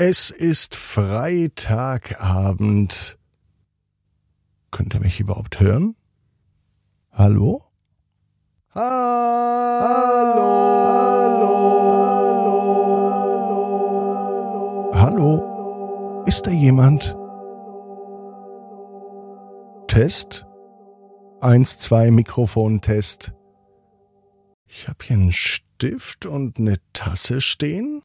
Es ist Freitagabend. Könnt ihr mich überhaupt hören? Hallo? Hallo? Hallo? Ist da jemand? Test? Eins, zwei, Mikrofon-Test. Ich habe hier einen Stift und eine Tasse stehen.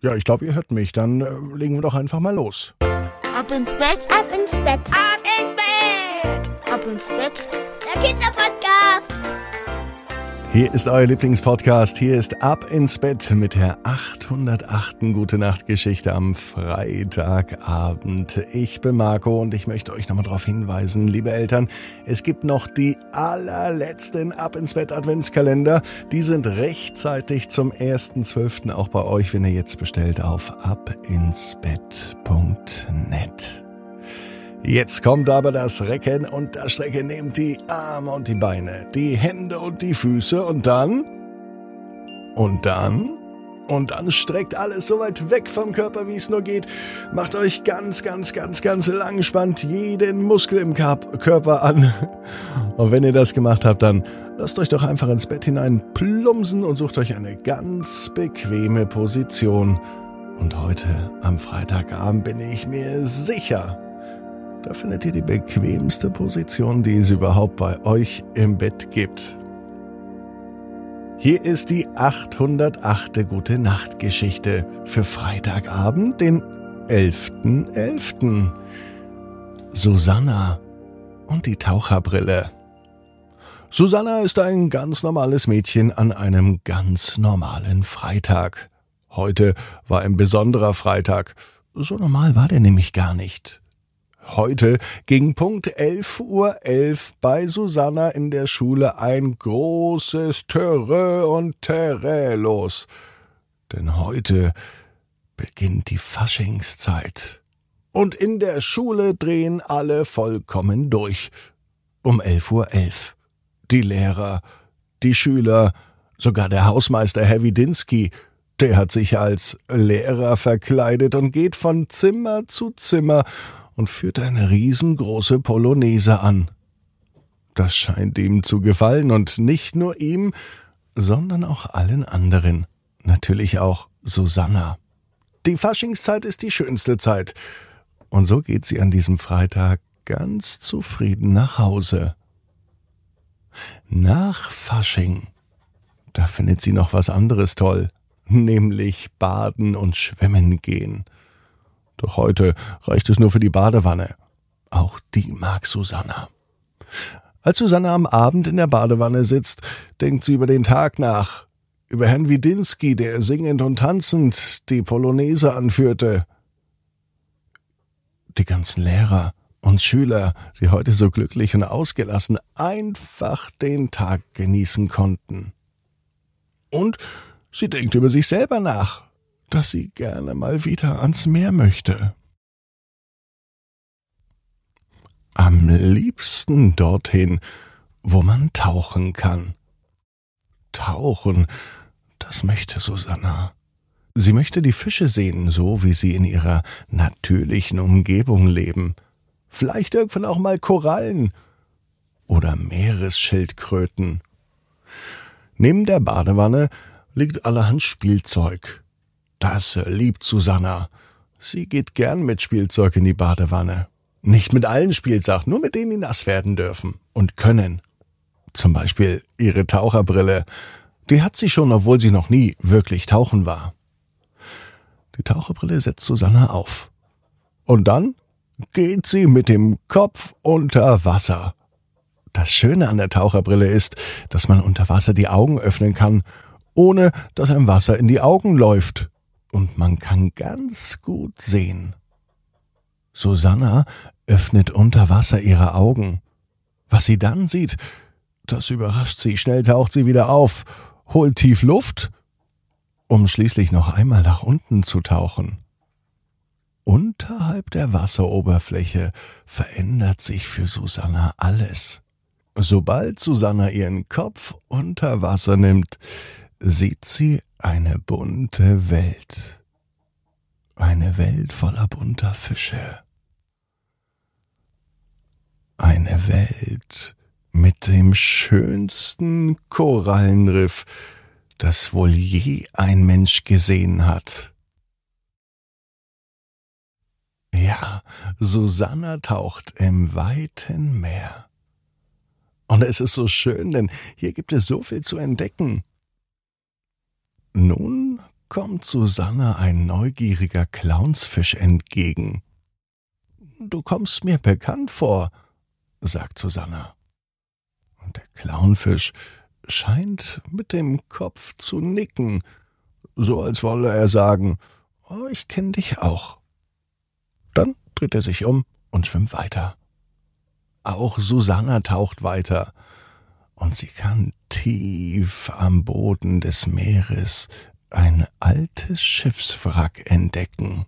Ja, ich glaube, ihr hört mich. Dann äh, legen wir doch einfach mal los. Ab ins Bett, Ab ins Bett. Ab ins Bett. ab ins Bett. Der Kinderpodcast. Hier ist euer Lieblingspodcast. Hier ist Ab ins Bett mit der 808. Gute Nacht Geschichte am Freitagabend. Ich bin Marco und ich möchte euch nochmal darauf hinweisen, liebe Eltern, es gibt noch die allerletzten Ab ins Bett Adventskalender. Die sind rechtzeitig zum 1.12. auch bei euch, wenn ihr jetzt bestellt auf abinsbett.net. Jetzt kommt aber das Recken und das Strecken. Nehmt die Arme und die Beine, die Hände und die Füße und dann? Und dann? Und dann streckt alles so weit weg vom Körper, wie es nur geht. Macht euch ganz, ganz, ganz, ganz lang, spannt jeden Muskel im Körper an. Und wenn ihr das gemacht habt, dann lasst euch doch einfach ins Bett hinein plumpsen und sucht euch eine ganz bequeme Position. Und heute am Freitagabend bin ich mir sicher, da findet ihr die bequemste Position, die es überhaupt bei euch im Bett gibt. Hier ist die 808. Gute Nacht Geschichte für Freitagabend, den 11.11. Susanna und die Taucherbrille. Susanna ist ein ganz normales Mädchen an einem ganz normalen Freitag. Heute war ein besonderer Freitag. So normal war der nämlich gar nicht. Heute ging Punkt 11.11 Uhr bei Susanna in der Schule ein großes Töre und Terrä los. Denn heute beginnt die Faschingszeit. Und in der Schule drehen alle vollkommen durch. Um 11.11 Uhr. Die Lehrer, die Schüler, sogar der Hausmeister Herr Widinski, der hat sich als Lehrer verkleidet und geht von Zimmer zu Zimmer und führt eine riesengroße Polonaise an. Das scheint ihm zu gefallen und nicht nur ihm, sondern auch allen anderen. Natürlich auch Susanna. Die Faschingszeit ist die schönste Zeit. Und so geht sie an diesem Freitag ganz zufrieden nach Hause. Nach Fasching, da findet sie noch was anderes toll, nämlich baden und schwimmen gehen. Doch heute reicht es nur für die Badewanne. Auch die mag Susanna. Als Susanna am Abend in der Badewanne sitzt, denkt sie über den Tag nach, über Herrn Widinski, der singend und tanzend die Polonaise anführte. Die ganzen Lehrer und Schüler, die heute so glücklich und ausgelassen einfach den Tag genießen konnten. Und sie denkt über sich selber nach, dass sie gerne mal wieder ans Meer möchte. Am liebsten dorthin, wo man tauchen kann. Tauchen, das möchte Susanna. Sie möchte die Fische sehen, so wie sie in ihrer natürlichen Umgebung leben. Vielleicht irgendwann auch mal Korallen oder Meeresschildkröten. Neben der Badewanne liegt allerhand Spielzeug. Das liebt Susanna. Sie geht gern mit Spielzeug in die Badewanne. Nicht mit allen Spielsachen, nur mit denen, die nass werden dürfen und können. Zum Beispiel ihre Taucherbrille. Die hat sie schon, obwohl sie noch nie wirklich tauchen war. Die Taucherbrille setzt Susanna auf. Und dann geht sie mit dem Kopf unter Wasser. Das Schöne an der Taucherbrille ist, dass man unter Wasser die Augen öffnen kann, ohne dass einem Wasser in die Augen läuft. Und man kann ganz gut sehen. Susanna öffnet unter Wasser ihre Augen. Was sie dann sieht, das überrascht sie. Schnell taucht sie wieder auf, holt tief Luft, um schließlich noch einmal nach unten zu tauchen. Unterhalb der Wasseroberfläche verändert sich für Susanna alles. Sobald Susanna ihren Kopf unter Wasser nimmt, sieht sie eine bunte Welt. Eine Welt voller bunter Fische. Eine Welt mit dem schönsten Korallenriff, das wohl je ein Mensch gesehen hat. Ja, Susanna taucht im weiten Meer. Und es ist so schön, denn hier gibt es so viel zu entdecken. Nun kommt Susanna ein neugieriger Clownsfisch entgegen. Du kommst mir bekannt vor, sagt Susanna. Und der Clownfisch scheint mit dem Kopf zu nicken, so als wolle er sagen, oh, ich kenne dich auch. Dann dreht er sich um und schwimmt weiter. Auch Susanna taucht weiter, und sie kann tief am Boden des Meeres ein altes Schiffswrack entdecken.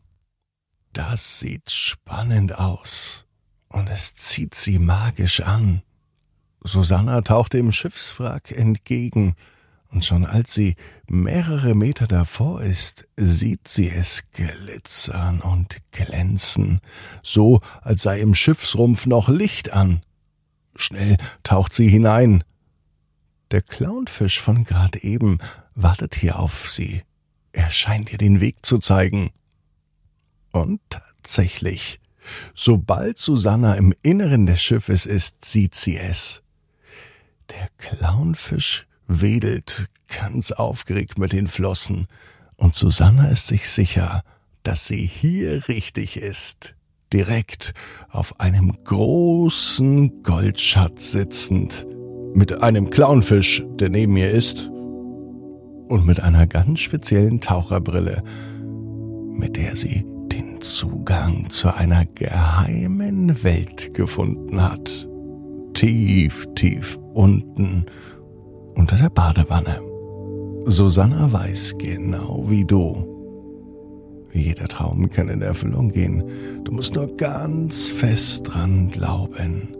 Das sieht spannend aus, und es zieht sie magisch an. Susanna taucht dem Schiffswrack entgegen, und schon als sie mehrere Meter davor ist, sieht sie es glitzern und glänzen, so als sei im Schiffsrumpf noch Licht an. Schnell taucht sie hinein. Der Clownfisch von grad eben wartet hier auf sie. Er scheint ihr den Weg zu zeigen. Und tatsächlich, sobald Susanna im Inneren des Schiffes ist, sieht sie es. Der Clownfisch wedelt ganz aufgeregt mit den Flossen, und Susanna ist sich sicher, dass sie hier richtig ist, direkt auf einem großen Goldschatz sitzend, mit einem Clownfisch, der neben ihr ist, und mit einer ganz speziellen Taucherbrille, mit der sie den Zugang zu einer geheimen Welt gefunden hat. Tief, tief unten unter der Badewanne. Susanna weiß genau wie du. Jeder Traum kann in Erfüllung gehen. Du musst nur ganz fest dran glauben.